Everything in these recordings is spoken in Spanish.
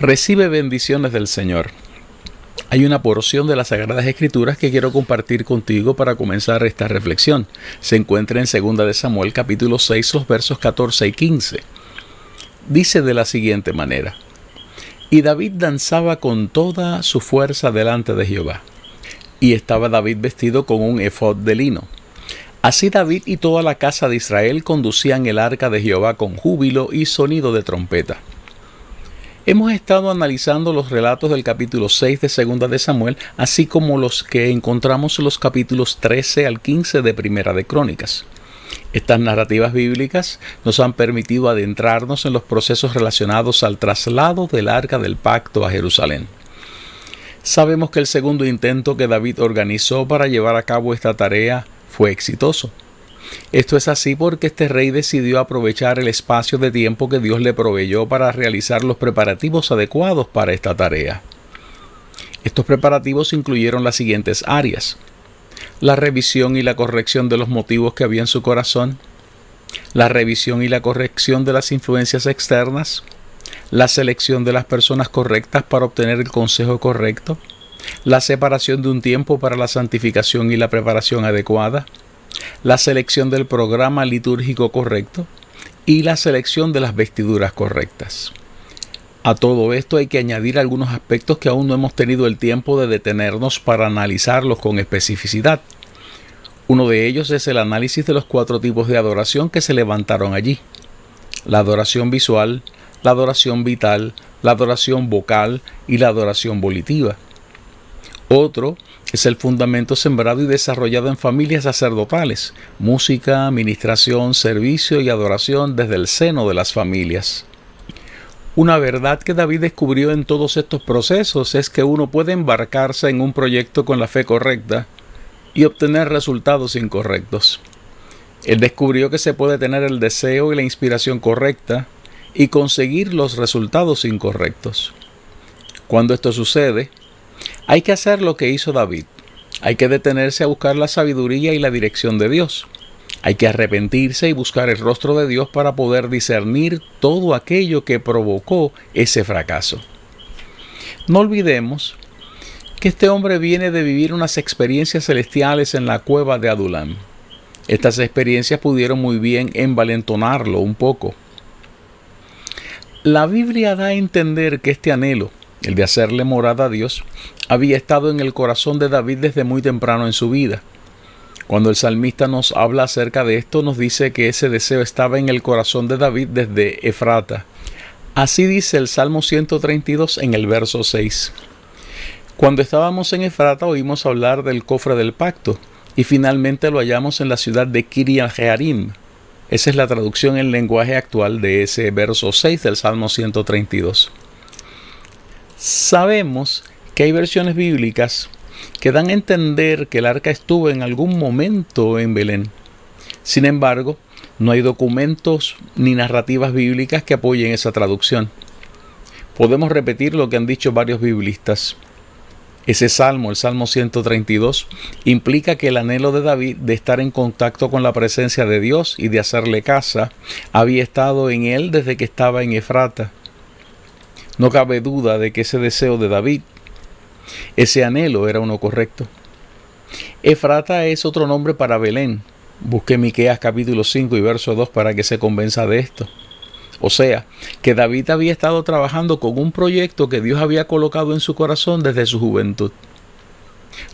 Recibe bendiciones del Señor. Hay una porción de las Sagradas Escrituras que quiero compartir contigo para comenzar esta reflexión. Se encuentra en 2 de Samuel capítulo 6 los versos 14 y 15. Dice de la siguiente manera: Y David danzaba con toda su fuerza delante de Jehová. Y estaba David vestido con un efod de lino. Así David y toda la casa de Israel conducían el arca de Jehová con júbilo y sonido de trompeta. Hemos estado analizando los relatos del capítulo 6 de Segunda de Samuel, así como los que encontramos en los capítulos 13 al 15 de Primera de Crónicas. Estas narrativas bíblicas nos han permitido adentrarnos en los procesos relacionados al traslado del arca del pacto a Jerusalén. Sabemos que el segundo intento que David organizó para llevar a cabo esta tarea fue exitoso. Esto es así porque este rey decidió aprovechar el espacio de tiempo que Dios le proveyó para realizar los preparativos adecuados para esta tarea. Estos preparativos incluyeron las siguientes áreas. La revisión y la corrección de los motivos que había en su corazón, la revisión y la corrección de las influencias externas, la selección de las personas correctas para obtener el consejo correcto, la separación de un tiempo para la santificación y la preparación adecuada, la selección del programa litúrgico correcto y la selección de las vestiduras correctas. A todo esto hay que añadir algunos aspectos que aún no hemos tenido el tiempo de detenernos para analizarlos con especificidad. Uno de ellos es el análisis de los cuatro tipos de adoración que se levantaron allí. La adoración visual, la adoración vital, la adoración vocal y la adoración volitiva. Otro es el fundamento sembrado y desarrollado en familias sacerdotales, música, administración, servicio y adoración desde el seno de las familias. Una verdad que David descubrió en todos estos procesos es que uno puede embarcarse en un proyecto con la fe correcta y obtener resultados incorrectos. Él descubrió que se puede tener el deseo y la inspiración correcta y conseguir los resultados incorrectos. Cuando esto sucede, hay que hacer lo que hizo David. Hay que detenerse a buscar la sabiduría y la dirección de Dios. Hay que arrepentirse y buscar el rostro de Dios para poder discernir todo aquello que provocó ese fracaso. No olvidemos que este hombre viene de vivir unas experiencias celestiales en la cueva de Adulam. Estas experiencias pudieron muy bien envalentonarlo un poco. La Biblia da a entender que este anhelo, el de hacerle morada a Dios, había estado en el corazón de David desde muy temprano en su vida. Cuando el salmista nos habla acerca de esto, nos dice que ese deseo estaba en el corazón de David desde Efrata. Así dice el Salmo 132 en el verso 6. Cuando estábamos en Efrata oímos hablar del cofre del pacto y finalmente lo hallamos en la ciudad de Kiriat Jearim. Esa es la traducción en lenguaje actual de ese verso 6 del Salmo 132. Sabemos que hay versiones bíblicas que dan a entender que el arca estuvo en algún momento en Belén. Sin embargo, no hay documentos ni narrativas bíblicas que apoyen esa traducción. Podemos repetir lo que han dicho varios biblistas. Ese salmo, el Salmo 132, implica que el anhelo de David de estar en contacto con la presencia de Dios y de hacerle casa había estado en él desde que estaba en Efrata. No cabe duda de que ese deseo de David, ese anhelo era uno correcto. Efrata es otro nombre para Belén. Busque Miqueas capítulo 5 y verso 2 para que se convenza de esto. O sea, que David había estado trabajando con un proyecto que Dios había colocado en su corazón desde su juventud.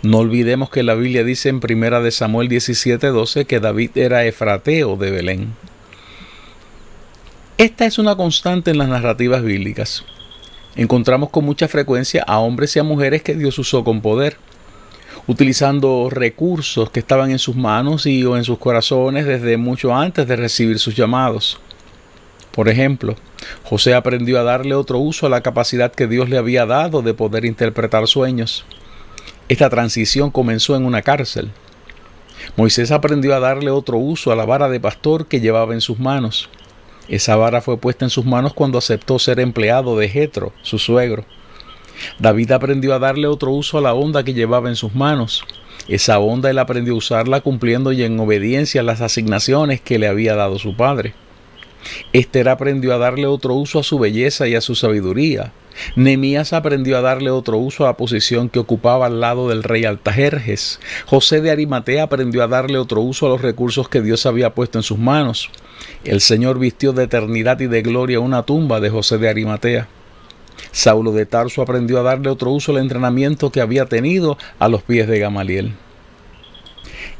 No olvidemos que la Biblia dice en primera de Samuel 17:12 que David era efrateo de Belén. Esta es una constante en las narrativas bíblicas. Encontramos con mucha frecuencia a hombres y a mujeres que Dios usó con poder, utilizando recursos que estaban en sus manos y o en sus corazones desde mucho antes de recibir sus llamados. Por ejemplo, José aprendió a darle otro uso a la capacidad que Dios le había dado de poder interpretar sueños. Esta transición comenzó en una cárcel. Moisés aprendió a darle otro uso a la vara de pastor que llevaba en sus manos. Esa vara fue puesta en sus manos cuando aceptó ser empleado de Jetro, su suegro. David aprendió a darle otro uso a la onda que llevaba en sus manos. Esa onda él aprendió a usarla cumpliendo y en obediencia las asignaciones que le había dado su padre. Esther aprendió a darle otro uso a su belleza y a su sabiduría. Nemías aprendió a darle otro uso a la posición que ocupaba al lado del rey Altajerjes. José de Arimatea aprendió a darle otro uso a los recursos que Dios había puesto en sus manos. El Señor vistió de eternidad y de gloria una tumba de José de Arimatea. Saulo de Tarso aprendió a darle otro uso al entrenamiento que había tenido a los pies de Gamaliel.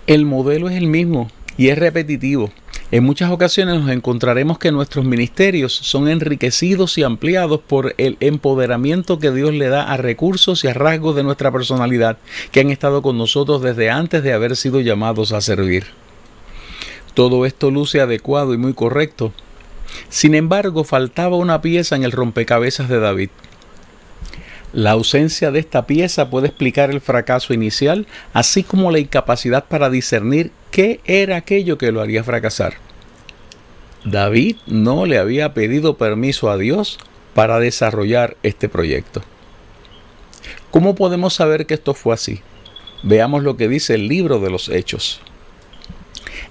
El modelo es el mismo y es repetitivo. En muchas ocasiones nos encontraremos que nuestros ministerios son enriquecidos y ampliados por el empoderamiento que Dios le da a recursos y a rasgos de nuestra personalidad que han estado con nosotros desde antes de haber sido llamados a servir. Todo esto luce adecuado y muy correcto. Sin embargo, faltaba una pieza en el rompecabezas de David. La ausencia de esta pieza puede explicar el fracaso inicial, así como la incapacidad para discernir qué era aquello que lo haría fracasar. David no le había pedido permiso a Dios para desarrollar este proyecto. ¿Cómo podemos saber que esto fue así? Veamos lo que dice el libro de los Hechos.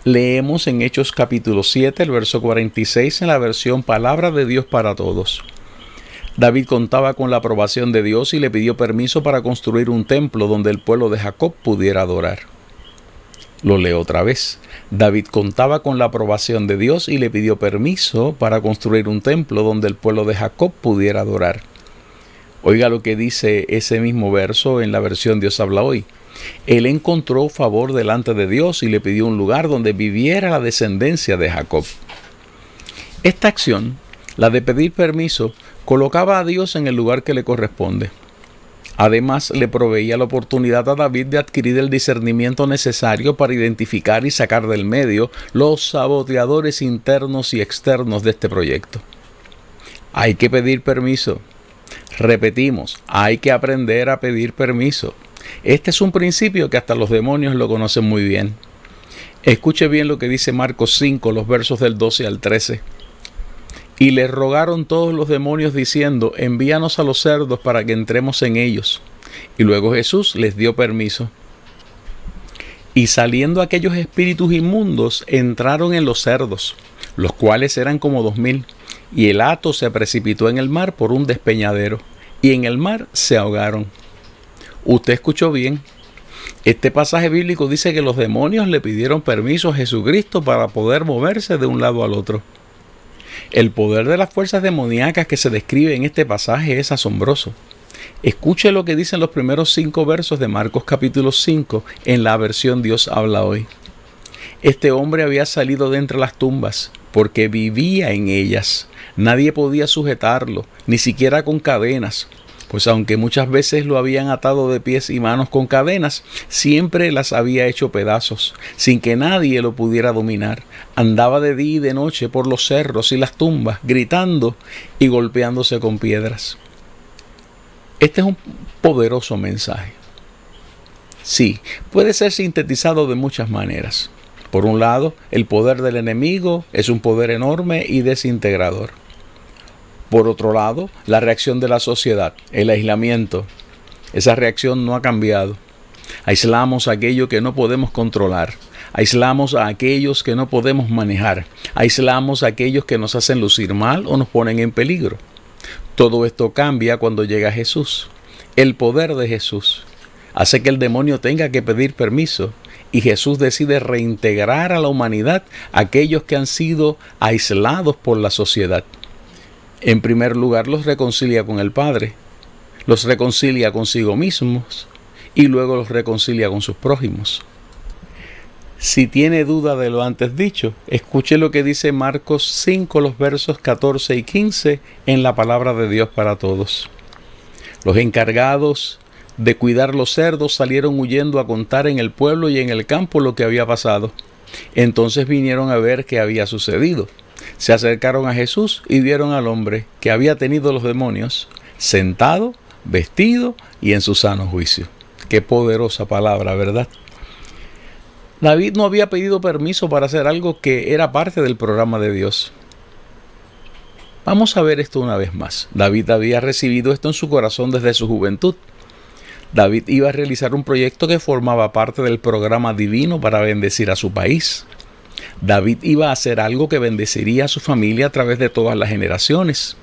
Leemos en Hechos capítulo 7, el verso 46 en la versión Palabra de Dios para Todos. David contaba con la aprobación de Dios y le pidió permiso para construir un templo donde el pueblo de Jacob pudiera adorar. Lo leo otra vez. David contaba con la aprobación de Dios y le pidió permiso para construir un templo donde el pueblo de Jacob pudiera adorar. Oiga lo que dice ese mismo verso en la versión Dios habla hoy. Él encontró favor delante de Dios y le pidió un lugar donde viviera la descendencia de Jacob. Esta acción, la de pedir permiso, colocaba a Dios en el lugar que le corresponde. Además, le proveía la oportunidad a David de adquirir el discernimiento necesario para identificar y sacar del medio los saboteadores internos y externos de este proyecto. Hay que pedir permiso. Repetimos, hay que aprender a pedir permiso. Este es un principio que hasta los demonios lo conocen muy bien. Escuche bien lo que dice Marcos 5, los versos del 12 al 13. Y le rogaron todos los demonios diciendo, envíanos a los cerdos para que entremos en ellos. Y luego Jesús les dio permiso. Y saliendo aquellos espíritus inmundos, entraron en los cerdos, los cuales eran como dos mil, y el hato se precipitó en el mar por un despeñadero, y en el mar se ahogaron. Usted escuchó bien. Este pasaje bíblico dice que los demonios le pidieron permiso a Jesucristo para poder moverse de un lado al otro. El poder de las fuerzas demoníacas que se describe en este pasaje es asombroso. Escuche lo que dicen los primeros cinco versos de Marcos capítulo 5 en la versión Dios habla hoy. Este hombre había salido de entre las tumbas porque vivía en ellas. Nadie podía sujetarlo, ni siquiera con cadenas, pues aunque muchas veces lo habían atado de pies y manos con cadenas, siempre las había hecho pedazos, sin que nadie lo pudiera dominar. Andaba de día y de noche por los cerros y las tumbas, gritando y golpeándose con piedras. Este es un poderoso mensaje. Sí, puede ser sintetizado de muchas maneras. Por un lado, el poder del enemigo es un poder enorme y desintegrador. Por otro lado, la reacción de la sociedad, el aislamiento, esa reacción no ha cambiado. Aislamos aquello que no podemos controlar. Aislamos a aquellos que no podemos manejar. Aislamos a aquellos que nos hacen lucir mal o nos ponen en peligro. Todo esto cambia cuando llega Jesús. El poder de Jesús hace que el demonio tenga que pedir permiso y Jesús decide reintegrar a la humanidad aquellos que han sido aislados por la sociedad. En primer lugar, los reconcilia con el Padre, los reconcilia consigo mismos y luego los reconcilia con sus prójimos. Si tiene duda de lo antes dicho, escuche lo que dice Marcos 5, los versos 14 y 15 en la palabra de Dios para todos. Los encargados de cuidar los cerdos salieron huyendo a contar en el pueblo y en el campo lo que había pasado. Entonces vinieron a ver qué había sucedido. Se acercaron a Jesús y vieron al hombre que había tenido los demonios, sentado, vestido y en su sano juicio. Qué poderosa palabra, ¿verdad? David no había pedido permiso para hacer algo que era parte del programa de Dios. Vamos a ver esto una vez más. David había recibido esto en su corazón desde su juventud. David iba a realizar un proyecto que formaba parte del programa divino para bendecir a su país. David iba a hacer algo que bendeciría a su familia a través de todas las generaciones.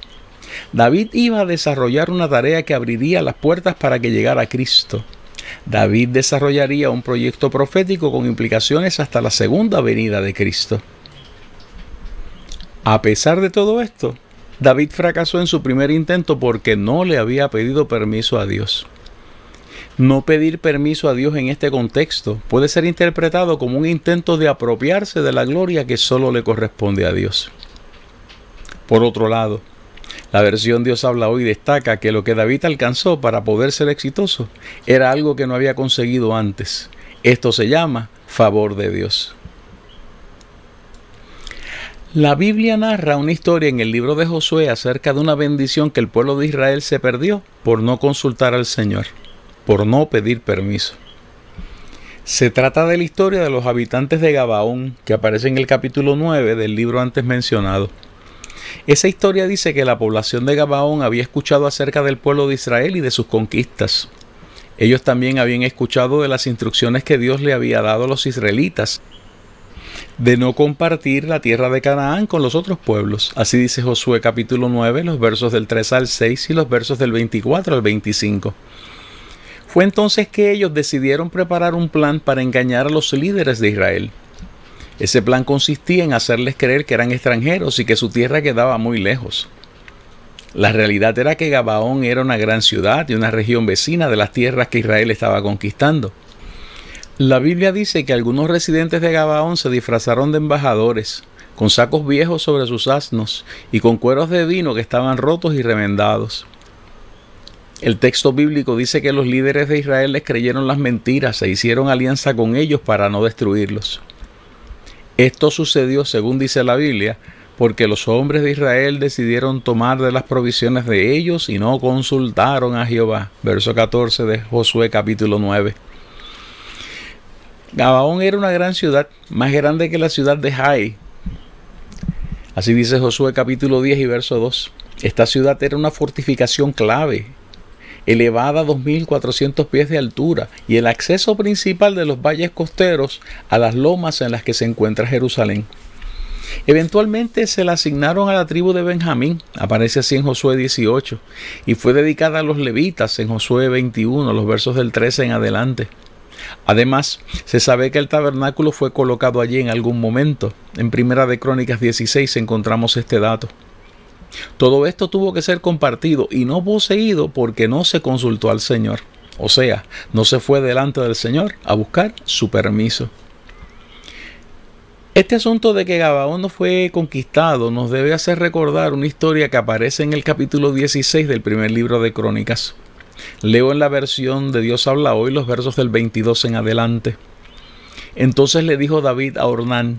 David iba a desarrollar una tarea que abriría las puertas para que llegara Cristo. David desarrollaría un proyecto profético con implicaciones hasta la segunda venida de Cristo. A pesar de todo esto, David fracasó en su primer intento porque no le había pedido permiso a Dios. No pedir permiso a Dios en este contexto puede ser interpretado como un intento de apropiarse de la gloria que solo le corresponde a Dios. Por otro lado, la versión Dios habla hoy destaca que lo que David alcanzó para poder ser exitoso era algo que no había conseguido antes. Esto se llama favor de Dios. La Biblia narra una historia en el libro de Josué acerca de una bendición que el pueblo de Israel se perdió por no consultar al Señor por no pedir permiso. Se trata de la historia de los habitantes de Gabaón, que aparece en el capítulo 9 del libro antes mencionado. Esa historia dice que la población de Gabaón había escuchado acerca del pueblo de Israel y de sus conquistas. Ellos también habían escuchado de las instrucciones que Dios le había dado a los israelitas de no compartir la tierra de Canaán con los otros pueblos. Así dice Josué capítulo 9, los versos del 3 al 6 y los versos del 24 al 25. Fue entonces que ellos decidieron preparar un plan para engañar a los líderes de Israel. Ese plan consistía en hacerles creer que eran extranjeros y que su tierra quedaba muy lejos. La realidad era que Gabaón era una gran ciudad y una región vecina de las tierras que Israel estaba conquistando. La Biblia dice que algunos residentes de Gabaón se disfrazaron de embajadores, con sacos viejos sobre sus asnos y con cueros de vino que estaban rotos y remendados. El texto bíblico dice que los líderes de Israel les creyeron las mentiras e hicieron alianza con ellos para no destruirlos. Esto sucedió, según dice la Biblia, porque los hombres de Israel decidieron tomar de las provisiones de ellos y no consultaron a Jehová. Verso 14 de Josué capítulo 9. Gabaón era una gran ciudad, más grande que la ciudad de Jai. Así dice Josué capítulo 10 y verso 2. Esta ciudad era una fortificación clave elevada a 2.400 pies de altura y el acceso principal de los valles costeros a las lomas en las que se encuentra Jerusalén. Eventualmente se la asignaron a la tribu de Benjamín, aparece así en Josué 18, y fue dedicada a los levitas en Josué 21, los versos del 13 en adelante. Además, se sabe que el tabernáculo fue colocado allí en algún momento. En Primera de Crónicas 16 encontramos este dato. Todo esto tuvo que ser compartido y no poseído porque no se consultó al Señor. O sea, no se fue delante del Señor a buscar su permiso. Este asunto de que Gabaón no fue conquistado nos debe hacer recordar una historia que aparece en el capítulo 16 del primer libro de Crónicas. Leo en la versión de Dios habla hoy los versos del 22 en adelante. Entonces le dijo David a Ornán,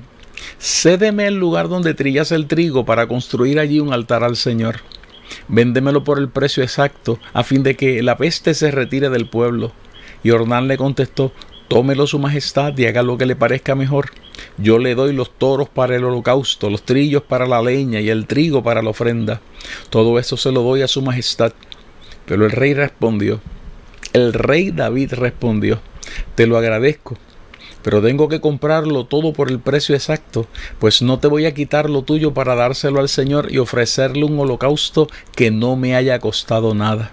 Cédeme el lugar donde trillas el trigo para construir allí un altar al Señor. Véndemelo por el precio exacto, a fin de que la peste se retire del pueblo. Y Ornán le contestó, Tómelo su majestad y haga lo que le parezca mejor. Yo le doy los toros para el holocausto, los trillos para la leña y el trigo para la ofrenda. Todo eso se lo doy a su majestad. Pero el rey respondió, el rey David respondió, te lo agradezco, pero tengo que comprarlo todo por el precio exacto, pues no te voy a quitar lo tuyo para dárselo al Señor y ofrecerle un holocausto que no me haya costado nada.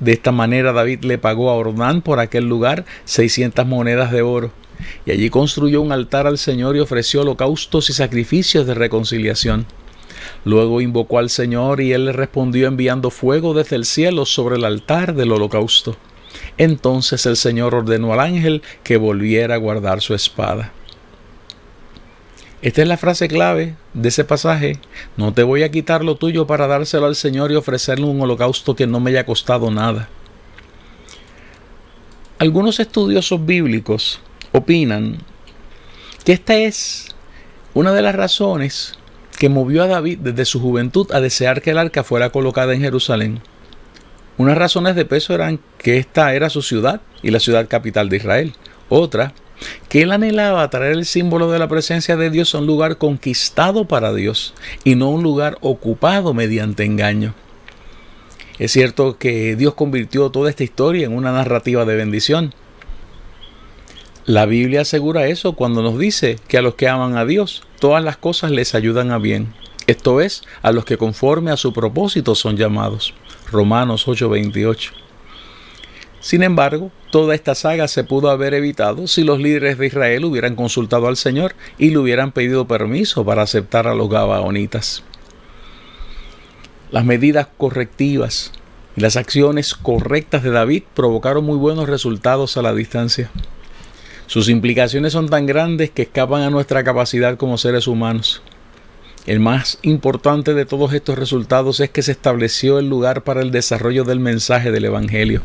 De esta manera David le pagó a Ornán por aquel lugar 600 monedas de oro, y allí construyó un altar al Señor y ofreció holocaustos y sacrificios de reconciliación. Luego invocó al Señor y él le respondió enviando fuego desde el cielo sobre el altar del holocausto. Entonces el Señor ordenó al ángel que volviera a guardar su espada. Esta es la frase clave de ese pasaje. No te voy a quitar lo tuyo para dárselo al Señor y ofrecerle un holocausto que no me haya costado nada. Algunos estudiosos bíblicos opinan que esta es una de las razones que movió a David desde su juventud a desear que el arca fuera colocada en Jerusalén. Unas razones de peso eran que esta era su ciudad y la ciudad capital de Israel. Otra, que él anhelaba traer el símbolo de la presencia de Dios a un lugar conquistado para Dios y no un lugar ocupado mediante engaño. Es cierto que Dios convirtió toda esta historia en una narrativa de bendición. La Biblia asegura eso cuando nos dice que a los que aman a Dios, todas las cosas les ayudan a bien. Esto es, a los que conforme a su propósito son llamados. Romanos 8:28. Sin embargo, toda esta saga se pudo haber evitado si los líderes de Israel hubieran consultado al Señor y le hubieran pedido permiso para aceptar a los gabaonitas. Las medidas correctivas y las acciones correctas de David provocaron muy buenos resultados a la distancia. Sus implicaciones son tan grandes que escapan a nuestra capacidad como seres humanos. El más importante de todos estos resultados es que se estableció el lugar para el desarrollo del mensaje del Evangelio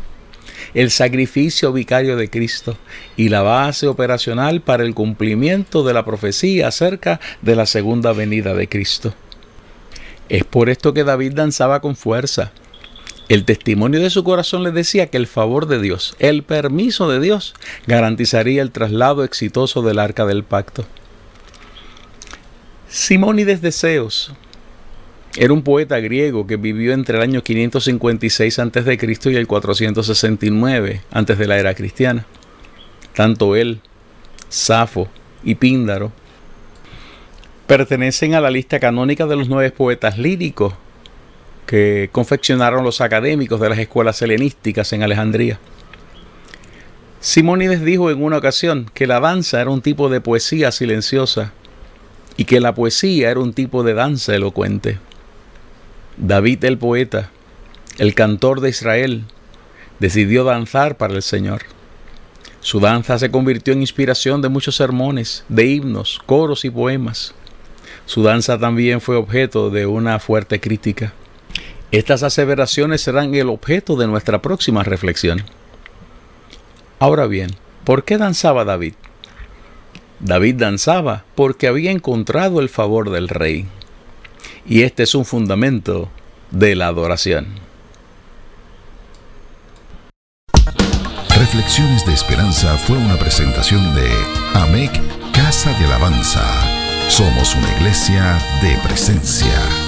el sacrificio vicario de Cristo y la base operacional para el cumplimiento de la profecía acerca de la segunda venida de Cristo. Es por esto que David danzaba con fuerza. El testimonio de su corazón le decía que el favor de Dios, el permiso de Dios, garantizaría el traslado exitoso del arca del pacto. Simónides de Zeus era un poeta griego que vivió entre el año 556 a.C. y el 469 antes de la era cristiana. Tanto él, Safo y Píndaro pertenecen a la lista canónica de los nueve poetas líricos que confeccionaron los académicos de las escuelas helenísticas en Alejandría. Simónides dijo en una ocasión que la danza era un tipo de poesía silenciosa y que la poesía era un tipo de danza elocuente. David el poeta, el cantor de Israel, decidió danzar para el Señor. Su danza se convirtió en inspiración de muchos sermones, de himnos, coros y poemas. Su danza también fue objeto de una fuerte crítica. Estas aseveraciones serán el objeto de nuestra próxima reflexión. Ahora bien, ¿por qué danzaba David? David danzaba porque había encontrado el favor del rey. Y este es un fundamento de la adoración. Reflexiones de Esperanza fue una presentación de AMEC Casa de Alabanza. Somos una iglesia de presencia.